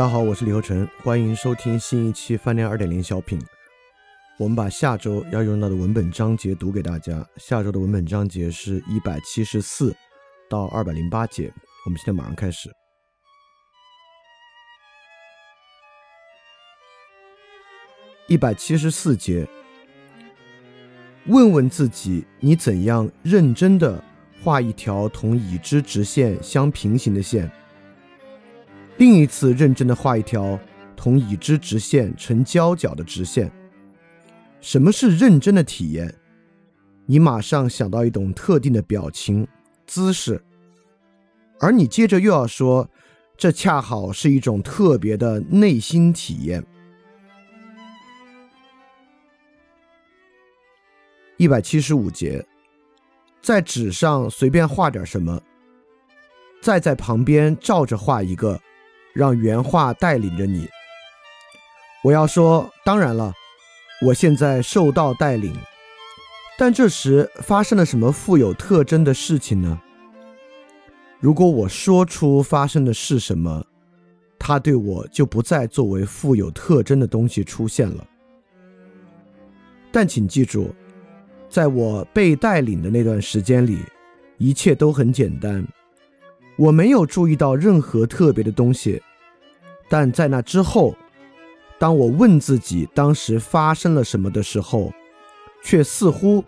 大家好，我是李和成，欢迎收听新一期饭店二点零小品。我们把下周要用到的文本章节读给大家。下周的文本章节是一百七十四到二百零八节。我们现在马上开始。一百七十四节，问问自己，你怎样认真的画一条同已知直线相平行的线？另一次认真的画一条同已知直线成交角的直线。什么是认真的体验？你马上想到一种特定的表情姿势，而你接着又要说，这恰好是一种特别的内心体验。一百七十五节，在纸上随便画点什么，再在旁边照着画一个。让原话带领着你。我要说，当然了，我现在受到带领，但这时发生了什么富有特征的事情呢？如果我说出发生的是什么，它对我就不再作为富有特征的东西出现了。但请记住，在我被带领的那段时间里，一切都很简单。我没有注意到任何特别的东西，但在那之后，当我问自己当时发生了什么的时候，却似乎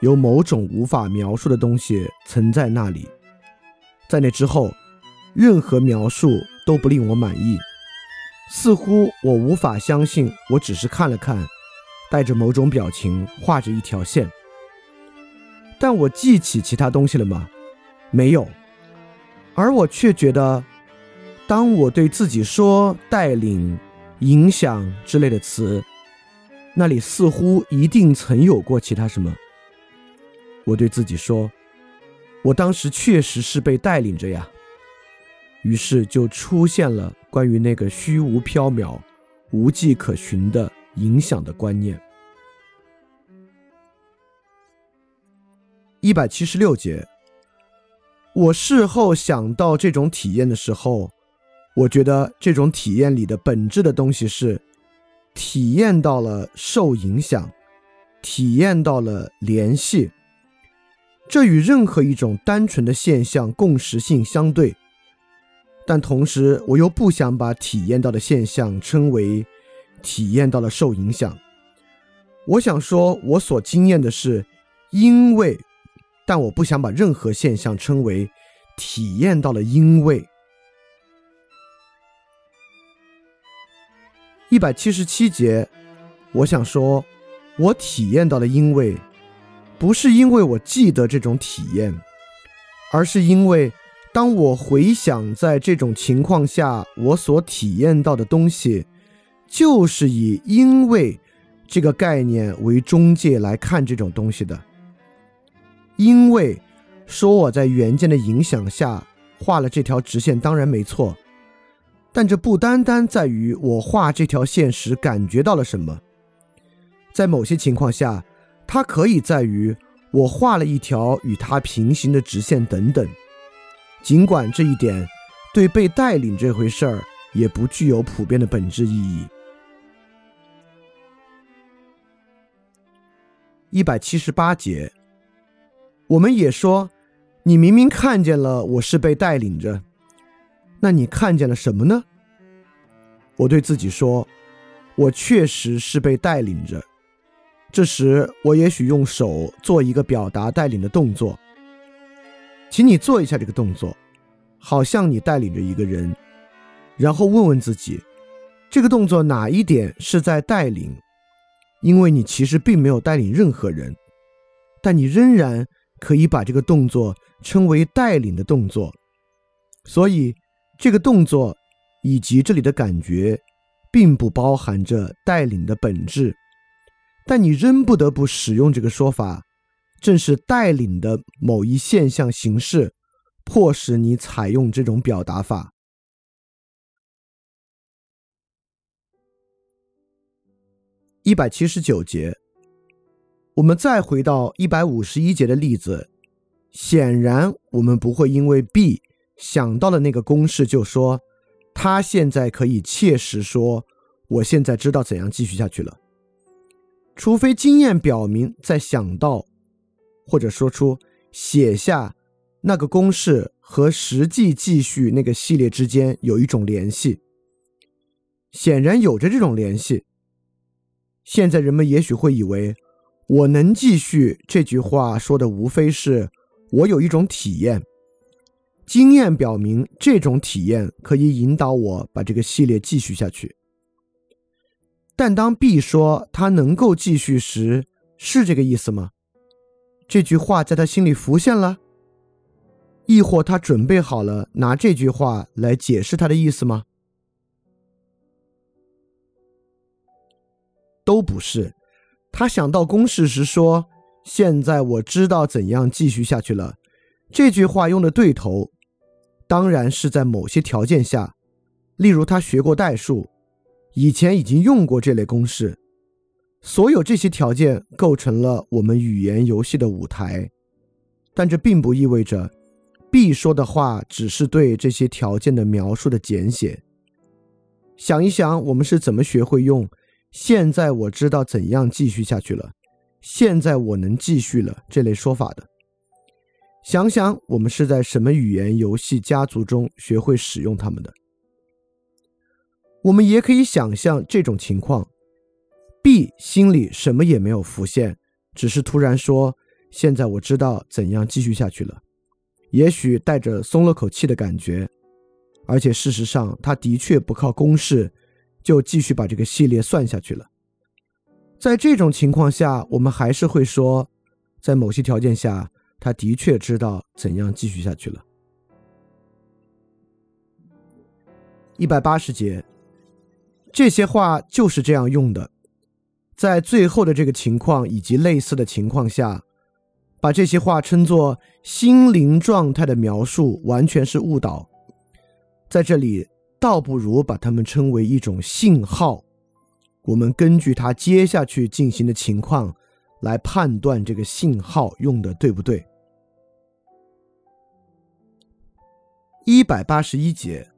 有某种无法描述的东西存在那里。在那之后，任何描述都不令我满意，似乎我无法相信我只是看了看，带着某种表情画着一条线。但我记起其他东西了吗？没有。而我却觉得，当我对自己说“带领”“影响”之类的词，那里似乎一定曾有过其他什么。我对自己说：“我当时确实是被带领着呀。”于是就出现了关于那个虚无缥缈、无迹可寻的影响的观念。一百七十六节。我事后想到这种体验的时候，我觉得这种体验里的本质的东西是，体验到了受影响，体验到了联系。这与任何一种单纯的现象共识性相对，但同时我又不想把体验到的现象称为体验到了受影响。我想说，我所经验的是因为。但我不想把任何现象称为体验到了，因为一百七十七节，我想说，我体验到了，因为不是因为我记得这种体验，而是因为当我回想在这种情况下我所体验到的东西，就是以因为这个概念为中介来看这种东西的。因为说我在原件的影响下画了这条直线，当然没错，但这不单单在于我画这条线时感觉到了什么，在某些情况下，它可以在于我画了一条与它平行的直线等等。尽管这一点对被带领这回事儿也不具有普遍的本质意义。一百七十八节。我们也说，你明明看见了我是被带领着，那你看见了什么呢？我对自己说，我确实是被带领着。这时，我也许用手做一个表达带领的动作，请你做一下这个动作，好像你带领着一个人，然后问问自己，这个动作哪一点是在带领？因为你其实并没有带领任何人，但你仍然。可以把这个动作称为带领的动作，所以这个动作以及这里的感觉，并不包含着带领的本质，但你仍不得不使用这个说法，正是带领的某一现象形式，迫使你采用这种表达法。一百七十九节。我们再回到一百五十一节的例子，显然我们不会因为 B 想到了那个公式就说，他现在可以切实说，我现在知道怎样继续下去了。除非经验表明，在想到或者说出写下那个公式和实际继续那个系列之间有一种联系，显然有着这种联系。现在人们也许会以为，我能继续这句话说的无非是我有一种体验，经验表明这种体验可以引导我把这个系列继续下去。但当 B 说他能够继续时，是这个意思吗？这句话在他心里浮现了，亦或他准备好了拿这句话来解释他的意思吗？都不是。他想到公式时说：“现在我知道怎样继续下去了。”这句话用的对头，当然是在某些条件下，例如他学过代数。以前已经用过这类公式，所有这些条件构成了我们语言游戏的舞台，但这并不意味着 B 说的话只是对这些条件的描述的简写。想一想，我们是怎么学会用“现在我知道怎样继续下去了”“现在我能继续了”这类说法的？想想我们是在什么语言游戏家族中学会使用它们的？我们也可以想象这种情况：B 心里什么也没有浮现，只是突然说：“现在我知道怎样继续下去了。”也许带着松了口气的感觉，而且事实上他的确不靠公式就继续把这个系列算下去了。在这种情况下，我们还是会说，在某些条件下，他的确知道怎样继续下去了。一百八十节。这些话就是这样用的，在最后的这个情况以及类似的情况下，把这些话称作心灵状态的描述，完全是误导。在这里，倒不如把它们称为一种信号。我们根据它接下去进行的情况来判断这个信号用的对不对。一百八十一节，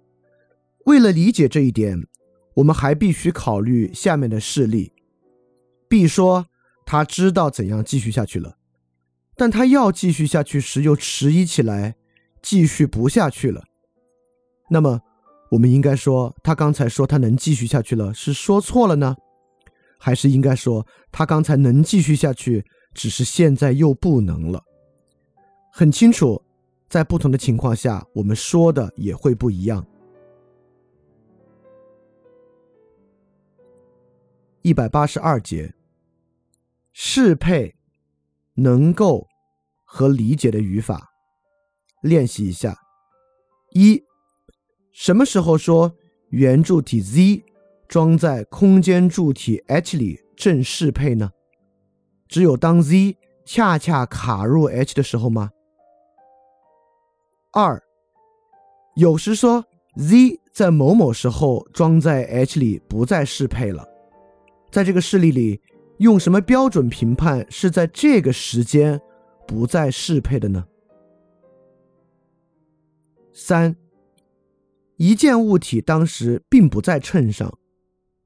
为了理解这一点。我们还必须考虑下面的事例。B 说他知道怎样继续下去了，但他要继续下去时又迟疑起来，继续不下去了。那么，我们应该说他刚才说他能继续下去了是说错了呢，还是应该说他刚才能继续下去，只是现在又不能了？很清楚，在不同的情况下，我们说的也会不一样。一百八十二节，适配、能够和理解的语法，练习一下。一，什么时候说圆柱体 z 装在空间柱体 h 里正适配呢？只有当 z 恰恰卡入 h 的时候吗？二，有时说 z 在某某时候装在 h 里不再适配了。在这个事例里，用什么标准评判是在这个时间不再适配的呢？三，一件物体当时并不在秤上，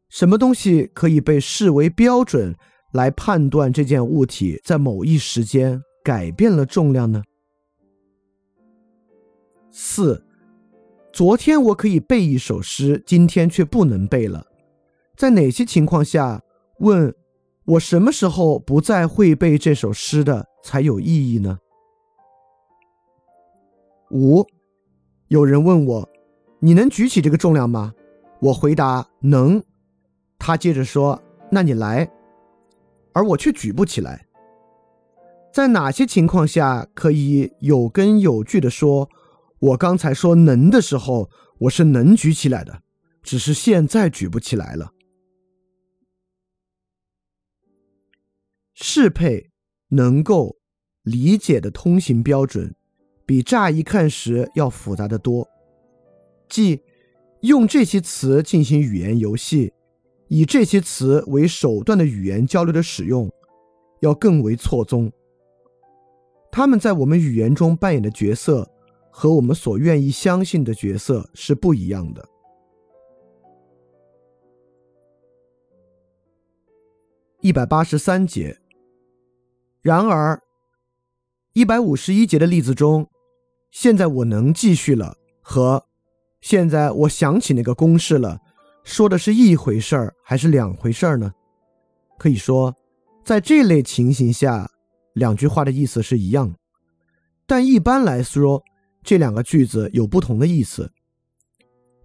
什么东西可以被视为标准来判断这件物体在某一时间改变了重量呢？四，昨天我可以背一首诗，今天却不能背了。在哪些情况下问我什么时候不再会背这首诗的才有意义呢？五，有人问我，你能举起这个重量吗？我回答能。他接着说，那你来，而我却举不起来。在哪些情况下可以有根有据的说，我刚才说能的时候，我是能举起来的，只是现在举不起来了。适配能够理解的通行标准，比乍一看时要复杂的多。即用这些词进行语言游戏以这些词为手段的语言交流的使用要更为错综。他们在我们语言中扮演的角色和我们所愿意相信的角色是不一样的。一百八十三节。然而一百五十一节的例子中现在我能继续了和现在我想起那个公式了，说的是一回事儿还是两回事儿呢？可以说，在这类情形下，两句话的意思是一样，但一般来说，这两个句子有不同的意思。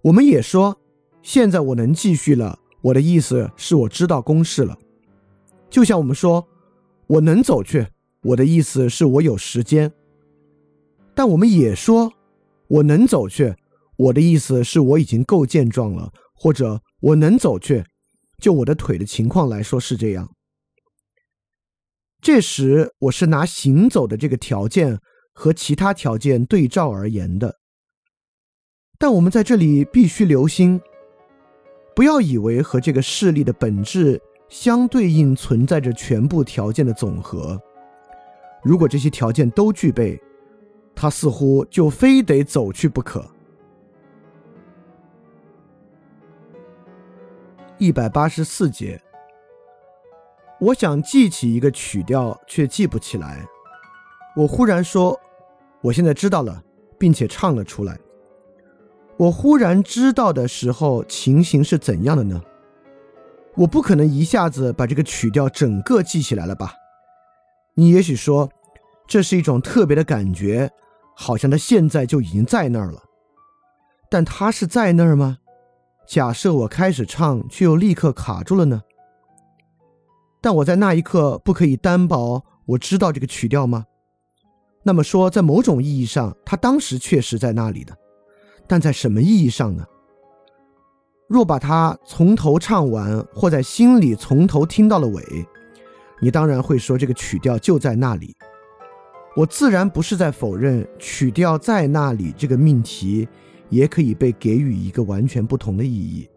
我们也说，现在我能继续了，我的意思是我知道公式了。就像我们说，我能走去，我的意思是我有时间。但我们也说，我能走去，我的意思是我已经够健壮了，或者我能走去，就我的腿的情况来说是这样。这时我是拿行走的这个条件和其他条件对照而言的。但我们在这里必须留心，不要以为和这个事例的本质。相对应存在着全部条件的总和。如果这些条件都具备，他似乎就非得走去不可。一百八十四节，我想记起一个曲调，却记不起来。我忽然说：“我现在知道了，并且唱了出来。”我忽然知道的时候，情形是怎样的呢？我不可能一下子把这个曲调整个记起来了吧？你也许说，这是一种特别的感觉，好像它现在就已经在那儿了。但它是在那儿吗？假设我开始唱，却又立刻卡住了呢？但我在那一刻不可以担保我知道这个曲调吗？那么说，在某种意义上，它当时确实在那里的，但在什么意义上呢？若把它从头唱完，或在心里从头听到了尾，你当然会说这个曲调就在那里。我自然不是在否认曲调在那里这个命题也可以被给予一个完全不同的意义。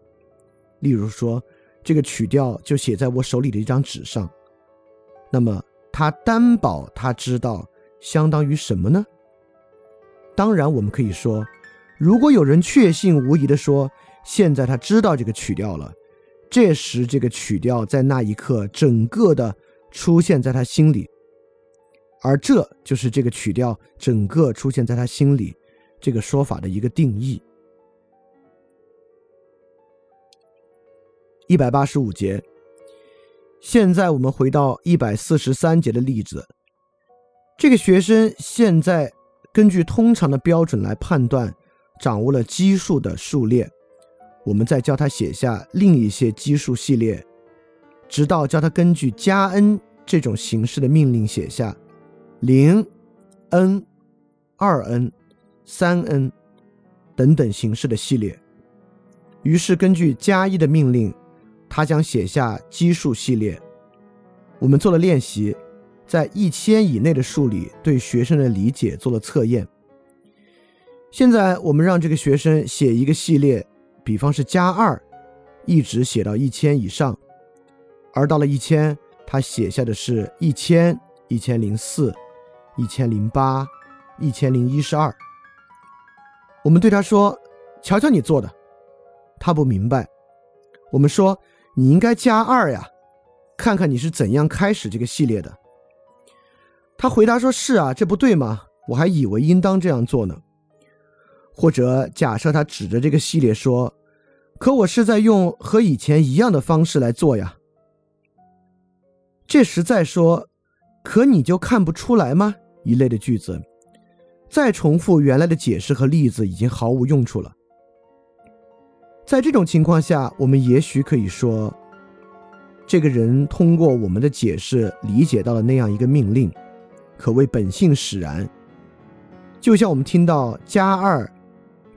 例如说，这个曲调就写在我手里的一张纸上，那么他担保他知道相当于什么呢？当然，我们可以说，如果有人确信无疑的说。现在他知道这个曲调了，这时这个曲调在那一刻整个的出现在他心里，而这就是这个曲调整个出现在他心里这个说法的一个定义。一百八十五节，现在我们回到一百四十三节的例子，这个学生现在根据通常的标准来判断，掌握了奇数的数列。我们再教他写下另一些奇数系列，直到教他根据加 n 这种形式的命令写下零、n、二 n、三 n 等等形式的系列。于是根据加一的命令，他将写下奇数系列。我们做了练习，在一千以内的数里对学生的理解做了测验。现在我们让这个学生写一个系列。比方是加二，一直写到一千以上，而到了一千，他写下的是一千、一千零四、一千零八、一千零一十二。我们对他说：“瞧瞧你做的。”他不明白。我们说：“你应该加二呀，看看你是怎样开始这个系列的。”他回答说：“是啊，这不对吗？我还以为应当这样做呢。”或者假设他指着这个系列说：“可我是在用和以前一样的方式来做呀。”这时再说：“可你就看不出来吗？”一类的句子，再重复原来的解释和例子已经毫无用处了。在这种情况下，我们也许可以说，这个人通过我们的解释理解到了那样一个命令，可谓本性使然。就像我们听到加二。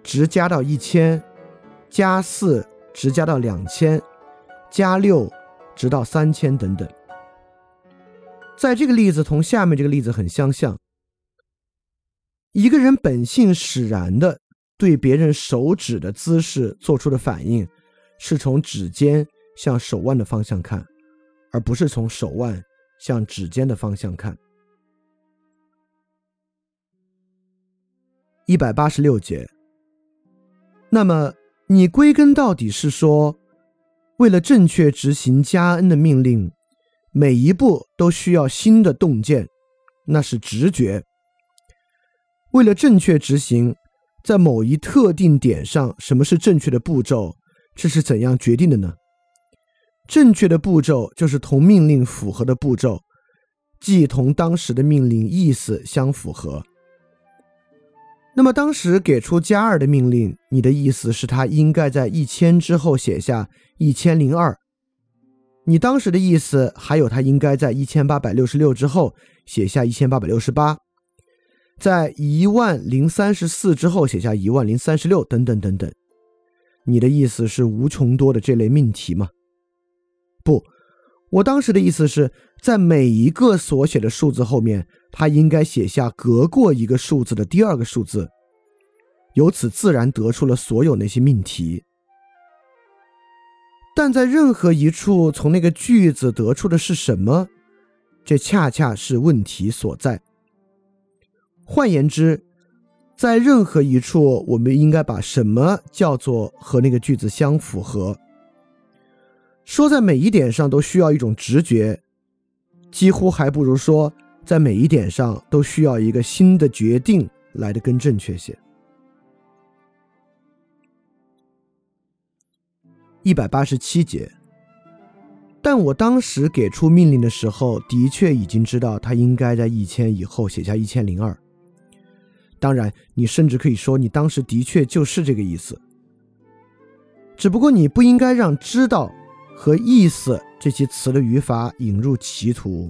直加到一千，加四直加到两千，加六直到三千等等。在这个例子同下面这个例子很相像。一个人本性使然的对别人手指的姿势做出的反应，是从指尖向手腕的方向看，而不是从手腕向指尖的方向看。一百八十六节。那么，你归根到底是说，为了正确执行加恩的命令，每一步都需要新的洞见，那是直觉。为了正确执行，在某一特定点上，什么是正确的步骤？这是怎样决定的呢？正确的步骤就是同命令符合的步骤，即同当时的命令意思相符合。那么当时给出加二的命令，你的意思是他应该在一千之后写下一千零二。你当时的意思还有他应该在一千八百六十六之后写下一千八百六十八，在一万零三十四之后写下一万零三十六，等等等等。你的意思是无穷多的这类命题吗？不，我当时的意思是在每一个所写的数字后面。他应该写下隔过一个数字的第二个数字，由此自然得出了所有那些命题。但在任何一处从那个句子得出的是什么，这恰恰是问题所在。换言之，在任何一处，我们应该把什么叫做和那个句子相符合。说在每一点上都需要一种直觉，几乎还不如说。在每一点上都需要一个新的决定来的更正确些。一百八十七节，但我当时给出命令的时候，的确已经知道他应该在一千以后写下一千零二。当然，你甚至可以说你当时的确就是这个意思，只不过你不应该让“知道”和“意思”这些词的语法引入歧途。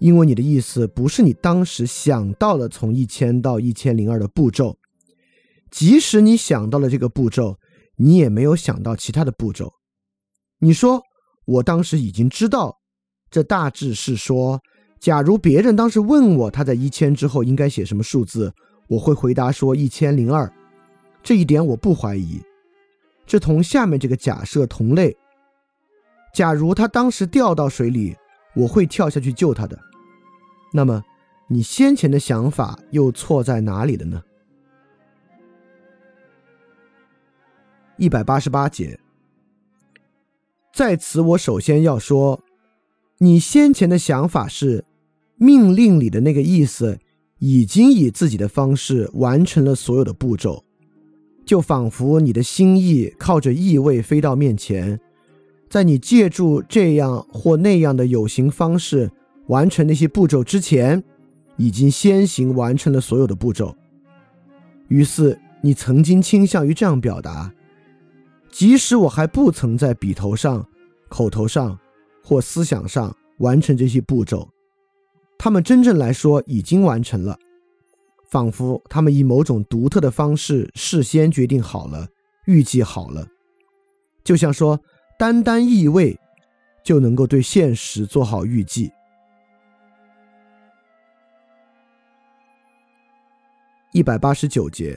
因为你的意思不是你当时想到了从一千到一千零二的步骤，即使你想到了这个步骤，你也没有想到其他的步骤。你说我当时已经知道，这大致是说，假如别人当时问我他在一千之后应该写什么数字，我会回答说一千零二。这一点我不怀疑，这同下面这个假设同类。假如他当时掉到水里，我会跳下去救他的。那么，你先前的想法又错在哪里了呢？一百八十八节，在此我首先要说，你先前的想法是命令里的那个意思，已经以自己的方式完成了所有的步骤，就仿佛你的心意靠着意味飞到面前，在你借助这样或那样的有形方式。完成那些步骤之前，已经先行完成了所有的步骤。于是你曾经倾向于这样表达：即使我还不曾在笔头上、口头上或思想上完成这些步骤，他们真正来说已经完成了，仿佛他们以某种独特的方式事先决定好了、预计好了，就像说单单意味就能够对现实做好预计。一百八十九节。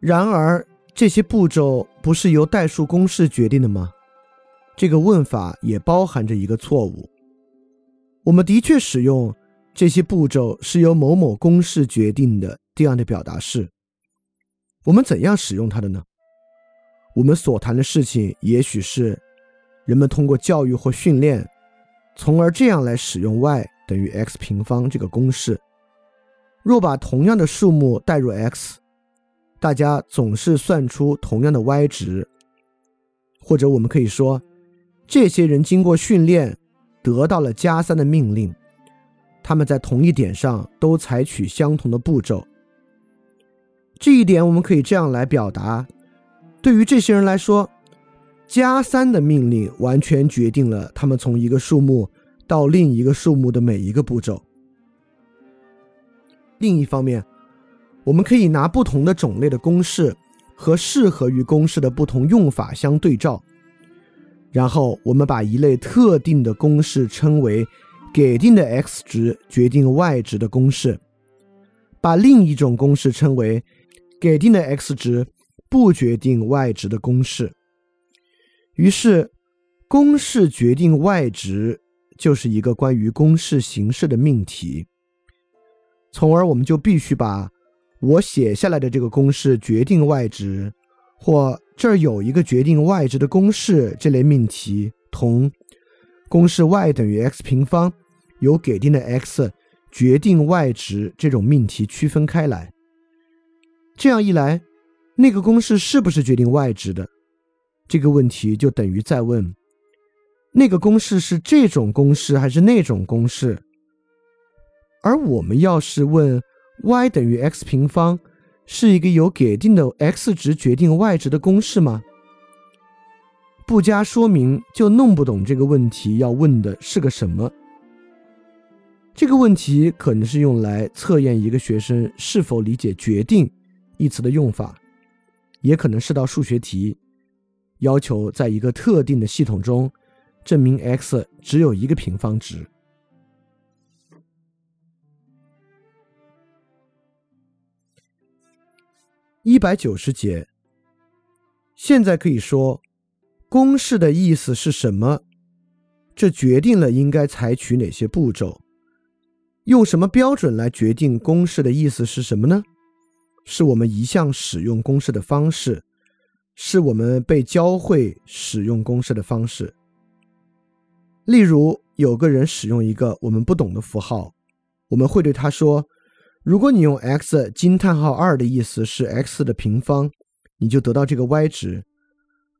然而，这些步骤不是由代数公式决定的吗？这个问法也包含着一个错误。我们的确使用这些步骤是由某某公式决定的这样的表达式。我们怎样使用它的呢？我们所谈的事情也许是人们通过教育或训练，从而这样来使用 y 等于 x 平方这个公式。若把同样的数目代入 x，大家总是算出同样的 y 值。或者我们可以说，这些人经过训练得到了加三的命令，他们在同一点上都采取相同的步骤。这一点我们可以这样来表达：对于这些人来说，加三的命令完全决定了他们从一个数目到另一个数目的每一个步骤。另一方面，我们可以拿不同的种类的公式和适合于公式的不同用法相对照，然后我们把一类特定的公式称为给定的 x 值决定 y 值的公式，把另一种公式称为给定的 x 值不决定 y 值的公式。于是，公式决定 y 值就是一个关于公式形式的命题。从而，我们就必须把我写下来的这个公式决定 y 值，或这儿有一个决定 y 值的公式这类命题，同公式 y 等于 x 平方由给定的 x 决定 y 值这种命题区分开来。这样一来，那个公式是不是决定 y 值的？这个问题就等于在问：那个公式是这种公式还是那种公式？而我们要是问 y 等于 x 平方是一个由给定的 x 值决定 y 值的公式吗？不加说明就弄不懂这个问题要问的是个什么。这个问题可能是用来测验一个学生是否理解“决定”一词的用法，也可能是道数学题，要求在一个特定的系统中证明 x 只有一个平方值。一百九十节，现在可以说。公式的意思是什么？这决定了应该采取哪些步骤。用什么标准来决定公式的意思是什么呢？是我们一向使用公式的方式，是我们被教会使用公式的方式。例如，有个人使用一个我们不懂的符号，我们会对他说：“如果你用 x 惊叹号二的意思是 x 的平方，你就得到这个 y 值。”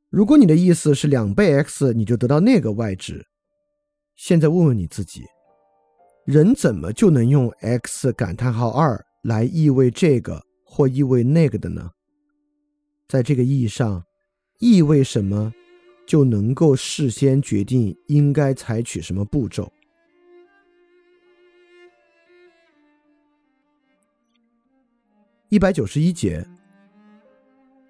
如果你的意思是两倍 x，你就得到那个 y 值。现在问问你自己，人怎么就能用 x 感叹号二来意味这个或意味那个的呢？在这个意义上，意味什么就能够事先决定应该采取什么步骤。一百九十一节。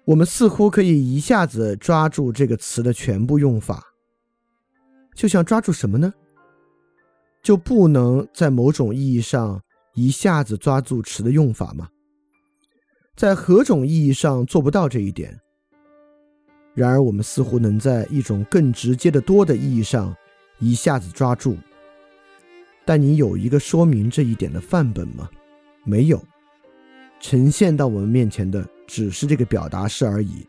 我们似乎可以一下子抓住这个词的全部用法，就像抓住什么呢？就不能在某种意义上一下子抓住词的用法吗？在何种意义上做不到这一点？然而，我们似乎能在一种更直接的多的意义上一下子抓住。但你有一个说明这一点的范本吗？没有。呈现到我们面前的只是这个表达式而已，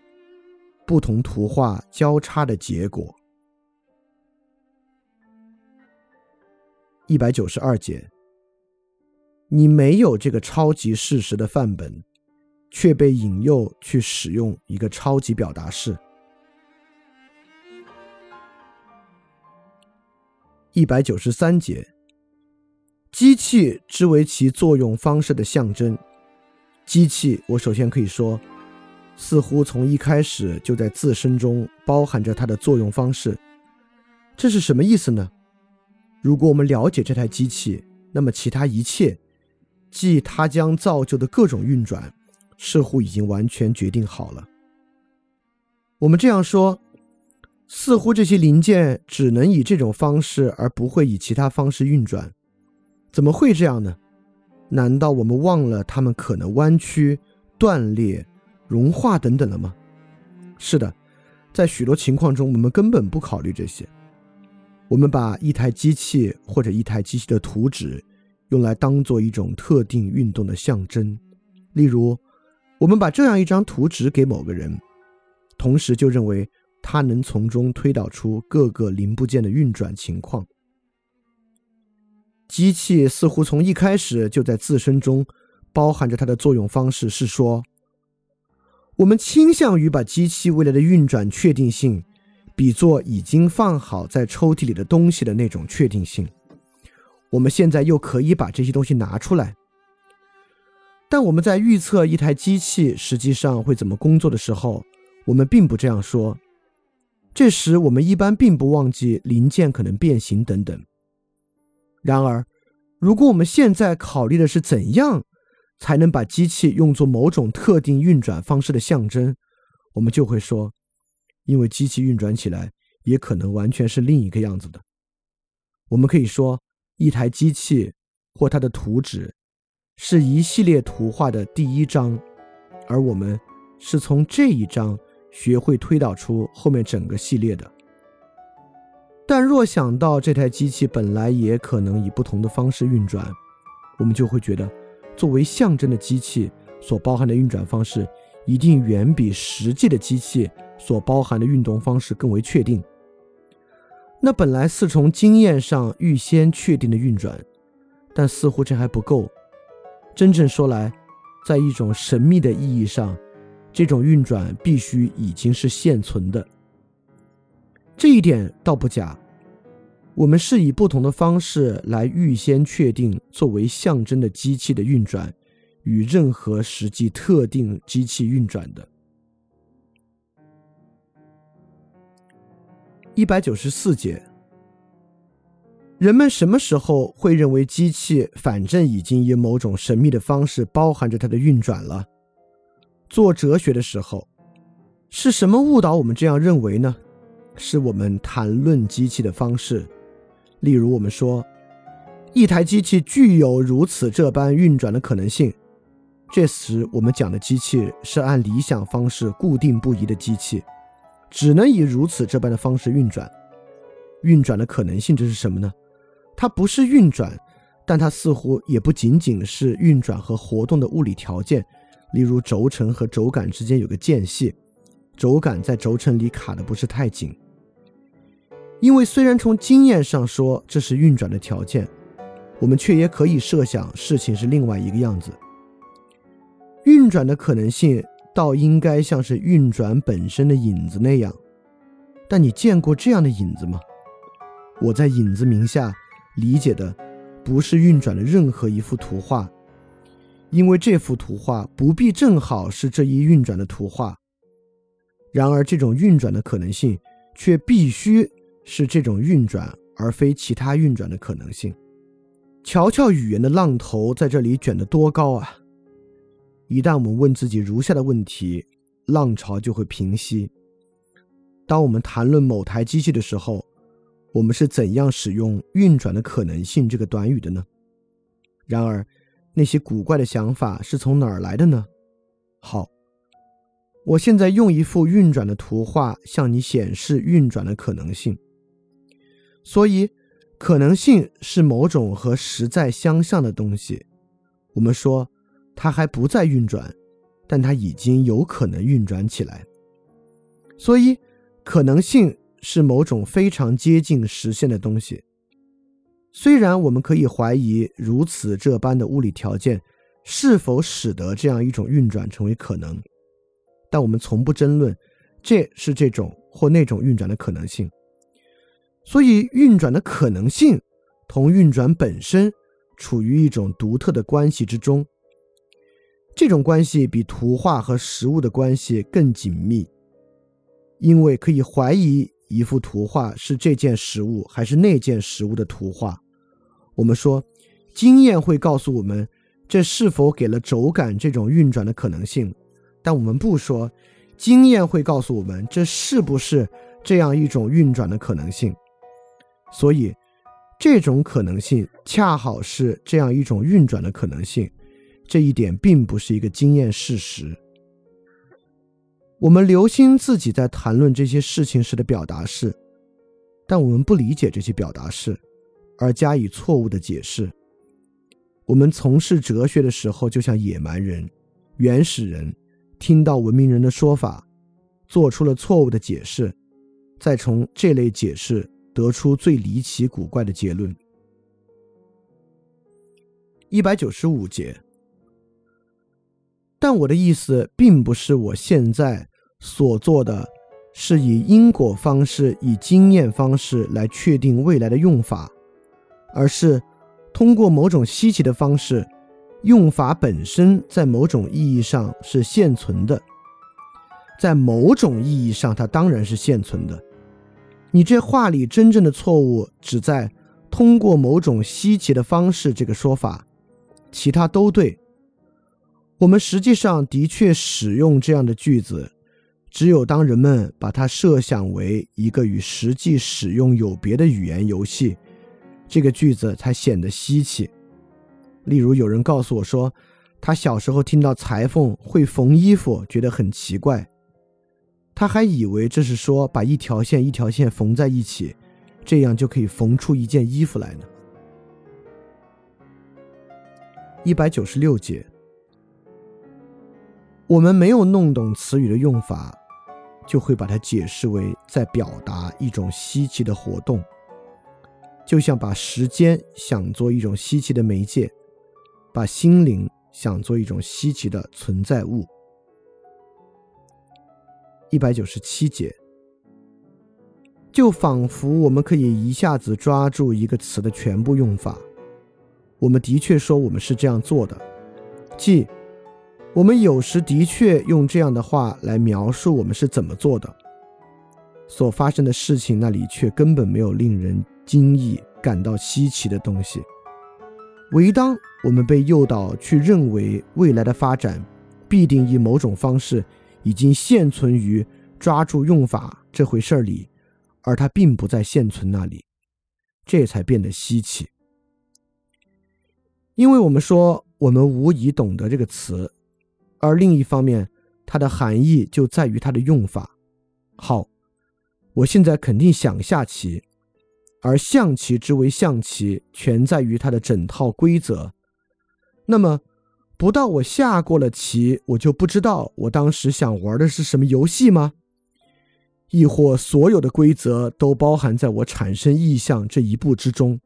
不同图画交叉的结果。一百九十二节，你没有这个超级事实的范本，却被引诱去使用一个超级表达式。一百九十三节，机器之为其作用方式的象征。机器，我首先可以说，似乎从一开始就在自身中包含着它的作用方式。这是什么意思呢？如果我们了解这台机器，那么其他一切，即它将造就的各种运转，似乎已经完全决定好了。我们这样说，似乎这些零件只能以这种方式，而不会以其他方式运转。怎么会这样呢？难道我们忘了它们可能弯曲、断裂、融化等等了吗？是的，在许多情况中，我们根本不考虑这些。我们把一台机器或者一台机器的图纸用来当做一种特定运动的象征。例如，我们把这样一张图纸给某个人，同时就认为他能从中推导出各个零部件的运转情况。机器似乎从一开始就在自身中包含着它的作用方式，是说，我们倾向于把机器未来的运转确定性比作已经放好在抽屉里的东西的那种确定性。我们现在又可以把这些东西拿出来，但我们在预测一台机器实际上会怎么工作的时候，我们并不这样说。这时，我们一般并不忘记零件可能变形等等。然而，如果我们现在考虑的是怎样才能把机器用作某种特定运转方式的象征，我们就会说，因为机器运转起来也可能完全是另一个样子的。我们可以说，一台机器或它的图纸是一系列图画的第一章，而我们是从这一章学会推导出后面整个系列的。但若想到这台机器本来也可能以不同的方式运转，我们就会觉得，作为象征的机器所包含的运转方式，一定远比实际的机器所包含的运动方式更为确定。那本来是从经验上预先确定的运转，但似乎这还不够。真正说来，在一种神秘的意义上，这种运转必须已经是现存的。这一点倒不假。我们是以不同的方式来预先确定作为象征的机器的运转与任何实际特定机器运转的。一百九十四节，人们什么时候会认为机器反正已经以某种神秘的方式包含着它的运转了？做哲学的时候，是什么误导我们这样认为呢？是我们谈论机器的方式。例如，我们说一台机器具有如此这般运转的可能性，这时我们讲的机器是按理想方式固定不移的机器，只能以如此这般的方式运转。运转的可能性，这是什么呢？它不是运转，但它似乎也不仅仅是运转和活动的物理条件。例如，轴承和轴杆之间有个间隙，轴杆在轴承里卡的不是太紧。因为虽然从经验上说这是运转的条件，我们却也可以设想事情是另外一个样子。运转的可能性倒应该像是运转本身的影子那样，但你见过这样的影子吗？我在影子名下理解的不是运转的任何一幅图画，因为这幅图画不必正好是这一运转的图画。然而，这种运转的可能性却必须。是这种运转，而非其他运转的可能性。瞧瞧语言的浪头在这里卷得多高啊！一旦我们问自己如下的问题，浪潮就会平息。当我们谈论某台机器的时候，我们是怎样使用“运转的可能性”这个短语的呢？然而，那些古怪的想法是从哪儿来的呢？好，我现在用一幅运转的图画向你显示运转的可能性。所以，可能性是某种和实在相像的东西。我们说它还不在运转，但它已经有可能运转起来。所以，可能性是某种非常接近实现的东西。虽然我们可以怀疑如此这般的物理条件是否使得这样一种运转成为可能，但我们从不争论这是这种或那种运转的可能性。所以，运转的可能性同运转本身处于一种独特的关系之中。这种关系比图画和实物的关系更紧密，因为可以怀疑一幅图画是这件实物还是那件实物的图画。我们说，经验会告诉我们这是否给了轴感这种运转的可能性，但我们不说经验会告诉我们这是不是这样一种运转的可能性。所以，这种可能性恰好是这样一种运转的可能性，这一点并不是一个经验事实。我们留心自己在谈论这些事情时的表达式，但我们不理解这些表达式，而加以错误的解释。我们从事哲学的时候，就像野蛮人、原始人，听到文明人的说法，做出了错误的解释，再从这类解释。得出最离奇古怪的结论。一百九十五节，但我的意思并不是我现在所做的是以因果方式、以经验方式来确定未来的用法，而是通过某种稀奇的方式，用法本身在某种意义上是现存的。在某种意义上，它当然是现存的。你这话里真正的错误只在通过某种稀奇的方式这个说法，其他都对。我们实际上的确使用这样的句子，只有当人们把它设想为一个与实际使用有别的语言游戏，这个句子才显得稀奇。例如，有人告诉我说，他小时候听到裁缝会缝衣服，觉得很奇怪。他还以为这是说把一条线一条线缝在一起，这样就可以缝出一件衣服来呢。一百九十六节，我们没有弄懂词语的用法，就会把它解释为在表达一种稀奇的活动，就像把时间想做一种稀奇的媒介，把心灵想做一种稀奇的存在物。一百九十七节，就仿佛我们可以一下子抓住一个词的全部用法。我们的确说我们是这样做的，即。我们有时的确用这样的话来描述我们是怎么做的，所发生的事情那里却根本没有令人惊异、感到稀奇的东西。唯当我们被诱导去认为未来的发展必定以某种方式已经现存于抓住用法这回事儿里，而它并不在现存那里，这才变得稀奇。因为我们说我们无疑懂得这个词。而另一方面，它的含义就在于它的用法。好，我现在肯定想下棋，而象棋之为象棋，全在于它的整套规则。那么，不到我下过了棋，我就不知道我当时想玩的是什么游戏吗？亦或所有的规则都包含在我产生意向这一步之中？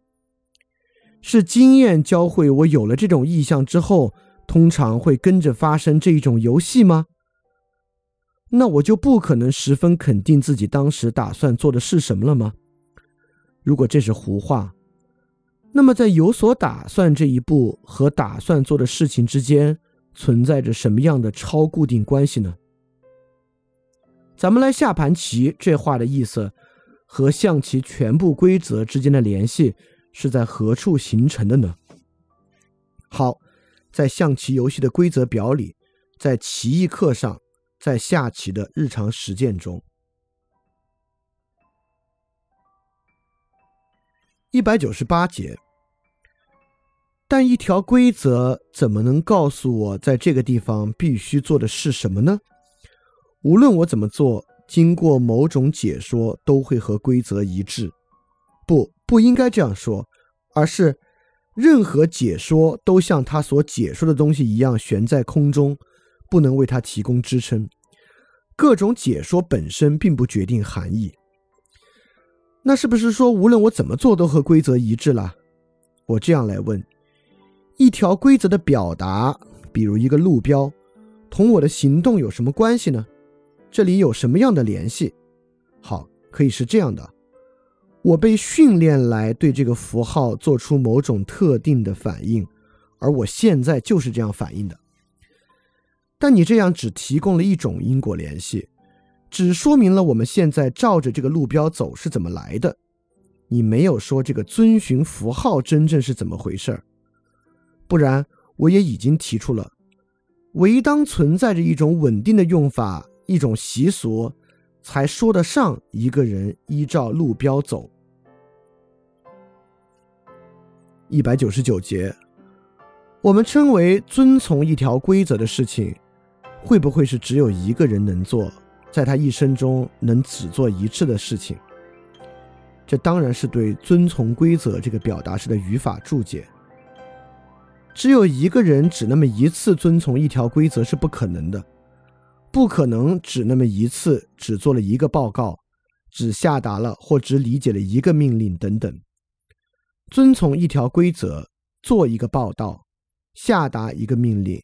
是经验教会我有了这种意向之后？通常会跟着发生这一种游戏吗？那我就不可能十分肯定自己当时打算做的是什么了吗？如果这是胡话，那么在有所打算这一步和打算做的事情之间存在着什么样的超固定关系呢？咱们来下盘棋，这话的意思和象棋全部规则之间的联系是在何处形成的呢？好。在象棋游戏的规则表里，在棋艺课上，在下棋的日常实践中，一百九十八节。但一条规则怎么能告诉我在这个地方必须做的是什么呢？无论我怎么做，经过某种解说，都会和规则一致。不，不应该这样说，而是。任何解说都像他所解说的东西一样悬在空中，不能为他提供支撑。各种解说本身并不决定含义。那是不是说，无论我怎么做都和规则一致了？我这样来问：一条规则的表达，比如一个路标，同我的行动有什么关系呢？这里有什么样的联系？好，可以是这样的。我被训练来对这个符号做出某种特定的反应，而我现在就是这样反应的。但你这样只提供了一种因果联系，只说明了我们现在照着这个路标走是怎么来的。你没有说这个遵循符号真正是怎么回事儿。不然，我也已经提出了，唯当存在着一种稳定的用法，一种习俗。才说得上一个人依照路标走。一百九十九节，我们称为遵从一条规则的事情，会不会是只有一个人能做，在他一生中能只做一次的事情？这当然是对“遵从规则”这个表达式的语法注解。只有一个人只那么一次遵从一条规则是不可能的。不可能只那么一次，只做了一个报告，只下达了或只理解了一个命令等等。遵从一条规则，做一个报道，下达一个命令，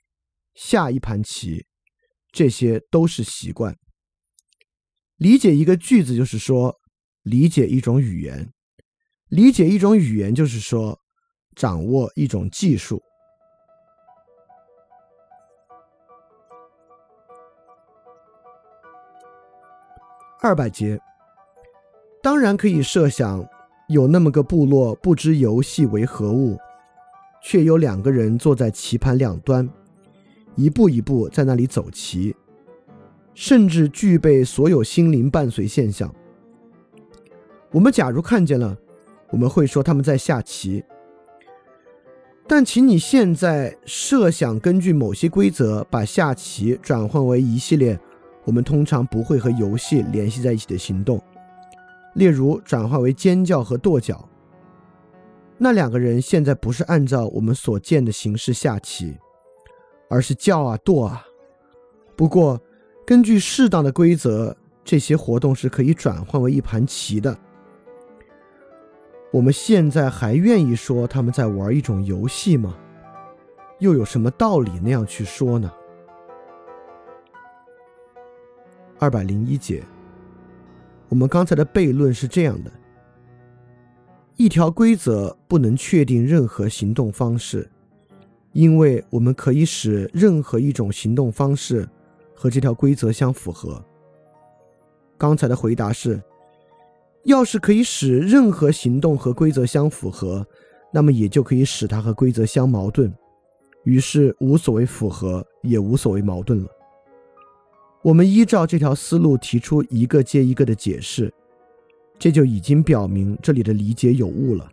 下一盘棋，这些都是习惯。理解一个句子就是说，理解一种语言；理解一种语言就是说，掌握一种技术。二百节，当然可以设想，有那么个部落，不知游戏为何物，却有两个人坐在棋盘两端，一步一步在那里走棋，甚至具备所有心灵伴随现象。我们假如看见了，我们会说他们在下棋。但请你现在设想，根据某些规则，把下棋转换为一系列。我们通常不会和游戏联系在一起的行动，例如转化为尖叫和跺脚。那两个人现在不是按照我们所见的形式下棋，而是叫啊跺啊。不过，根据适当的规则，这些活动是可以转换为一盘棋的。我们现在还愿意说他们在玩一种游戏吗？又有什么道理那样去说呢？二百零一节，我们刚才的悖论是这样的：一条规则不能确定任何行动方式，因为我们可以使任何一种行动方式和这条规则相符合。刚才的回答是：要是可以使任何行动和规则相符合，那么也就可以使它和规则相矛盾，于是无所谓符合，也无所谓矛盾了。我们依照这条思路提出一个接一个的解释，这就已经表明这里的理解有误了。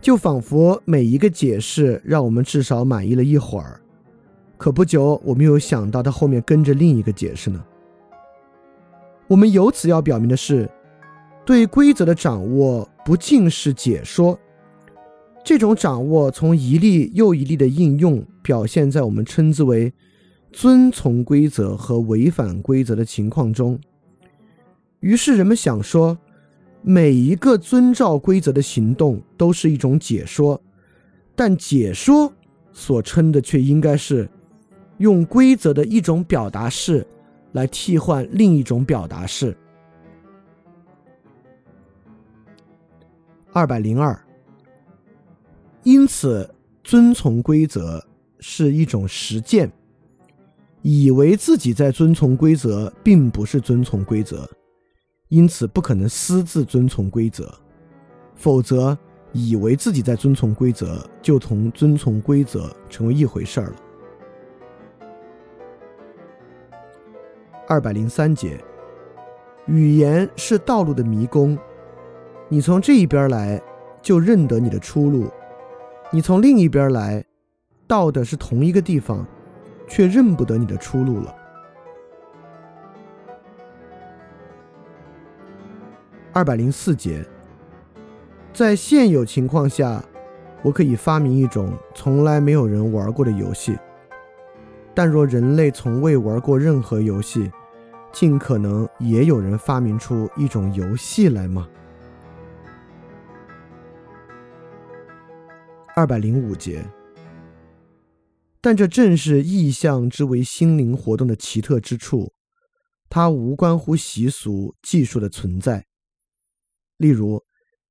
就仿佛每一个解释让我们至少满意了一会儿，可不久我们又想到他后面跟着另一个解释呢。我们由此要表明的是，对规则的掌握不尽是解说，这种掌握从一例又一例的应用表现在我们称之为。遵从规则和违反规则的情况中，于是人们想说，每一个遵照规则的行动都是一种解说，但解说所称的却应该是用规则的一种表达式来替换另一种表达式。二百零二，因此遵从规则是一种实践。以为自己在遵从规则，并不是遵从规则，因此不可能私自遵从规则。否则，以为自己在遵从规则，就同遵从规则成为一回事儿了。二百零三节，语言是道路的迷宫，你从这一边来，就认得你的出路；你从另一边来，到的是同一个地方。却认不得你的出路了。二百零四节，在现有情况下，我可以发明一种从来没有人玩过的游戏。但若人类从未玩过任何游戏，尽可能也有人发明出一种游戏来吗？二百零五节。但这正是意象之为心灵活动的奇特之处，它无关乎习俗、技术的存在。例如，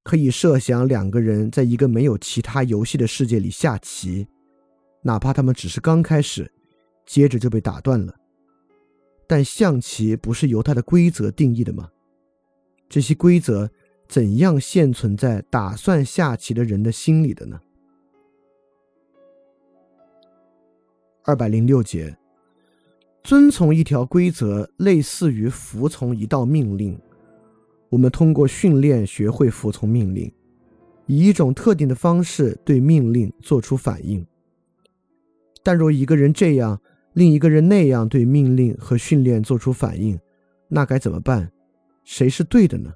可以设想两个人在一个没有其他游戏的世界里下棋，哪怕他们只是刚开始，接着就被打断了。但象棋不是由它的规则定义的吗？这些规则怎样现存在打算下棋的人的心里的呢？二百零六节，遵从一条规则，类似于服从一道命令。我们通过训练学会服从命令，以一种特定的方式对命令做出反应。但若一个人这样，另一个人那样对命令和训练做出反应，那该怎么办？谁是对的呢？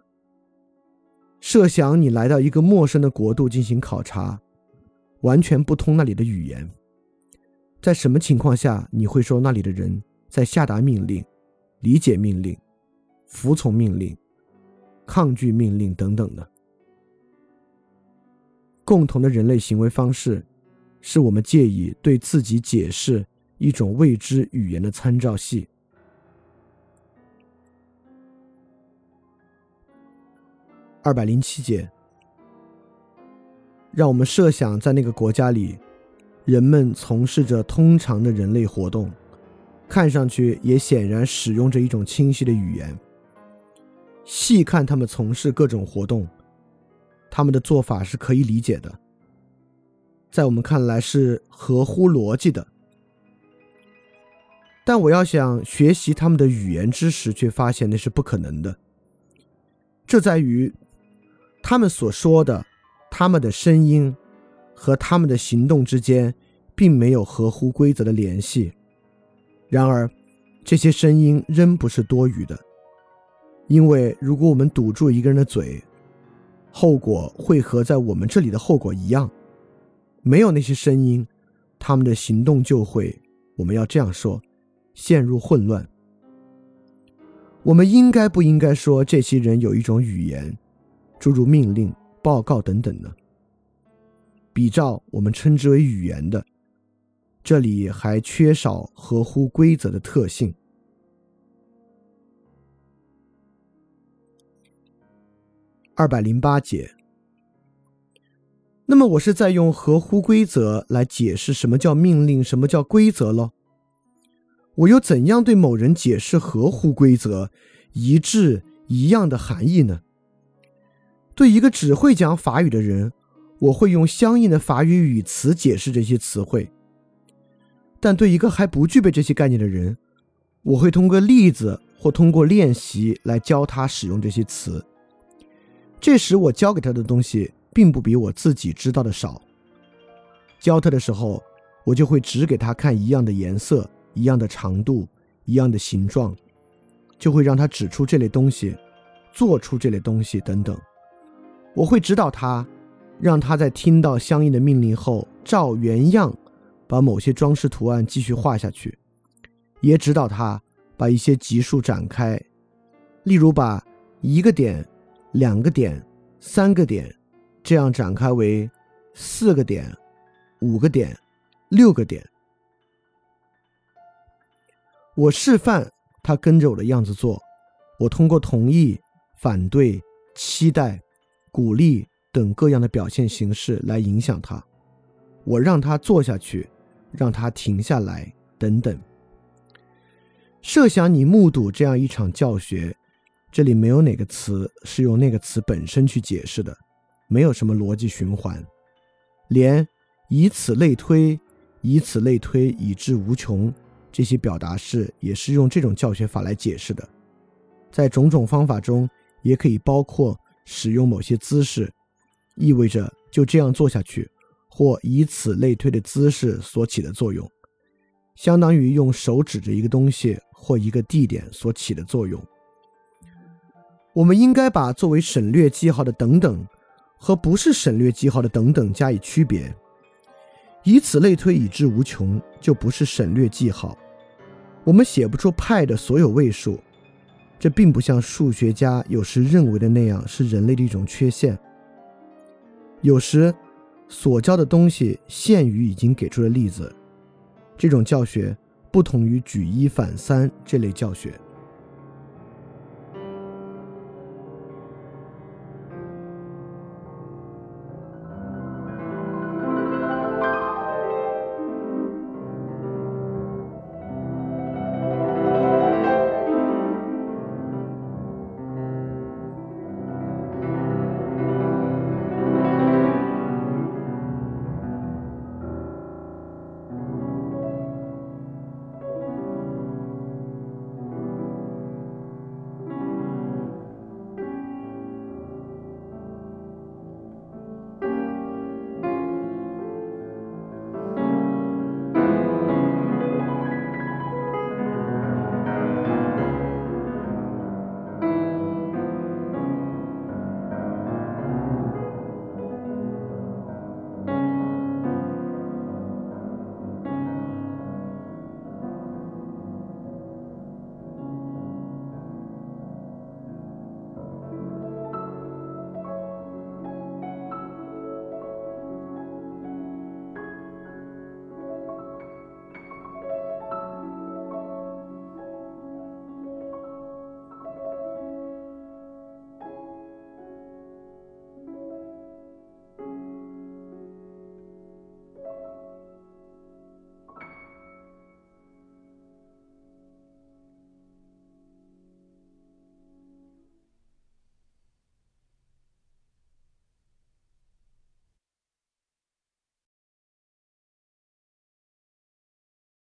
设想你来到一个陌生的国度进行考察，完全不通那里的语言。在什么情况下你会说那里的人在下达命令、理解命令、服从命令、抗拒命令等等呢？共同的人类行为方式，是我们借以对自己解释一种未知语言的参照系。二百零七节，让我们设想在那个国家里。人们从事着通常的人类活动，看上去也显然使用着一种清晰的语言。细看他们从事各种活动，他们的做法是可以理解的，在我们看来是合乎逻辑的。但我要想学习他们的语言知识，却发现那是不可能的。这在于他们所说的，他们的声音。和他们的行动之间，并没有合乎规则的联系。然而，这些声音仍不是多余的，因为如果我们堵住一个人的嘴，后果会和在我们这里的后果一样。没有那些声音，他们的行动就会，我们要这样说，陷入混乱。我们应该不应该说这些人有一种语言，诸如命令、报告等等呢？比照我们称之为语言的，这里还缺少合乎规则的特性。二百零八节。那么我是在用合乎规则来解释什么叫命令，什么叫规则喽？我又怎样对某人解释合乎规则、一致、一样的含义呢？对一个只会讲法语的人，我会用相应的法语语词解释这些词汇；但对一个还不具备这些概念的人，我会通过例子或通过练习来教他使用这些词。这时我教给他的东西，并不比我自己知道的少。教他的时候，我就会只给他看一样的颜色。一样的长度，一样的形状，就会让他指出这类东西，做出这类东西等等。我会指导他，让他在听到相应的命令后，照原样把某些装饰图案继续画下去，也指导他把一些级数展开，例如把一个点、两个点、三个点这样展开为四个点、五个点、六个点。我示范，他跟着我的样子做。我通过同意、反对、期待、鼓励等各样的表现形式来影响他。我让他做下去，让他停下来，等等。设想你目睹这样一场教学，这里没有哪个词是用那个词本身去解释的，没有什么逻辑循环，连以此类推，以此类推，以至无穷。这些表达式也是用这种教学法来解释的，在种种方法中，也可以包括使用某些姿势，意味着就这样做下去，或以此类推的姿势所起的作用，相当于用手指着一个东西或一个地点所起的作用。我们应该把作为省略记号的等等和不是省略记号的等等加以区别，以此类推，以至无穷，就不是省略记号。我们写不出派的所有位数，这并不像数学家有时认为的那样是人类的一种缺陷。有时所教的东西限于已经给出的例子，这种教学不同于举一反三这类教学。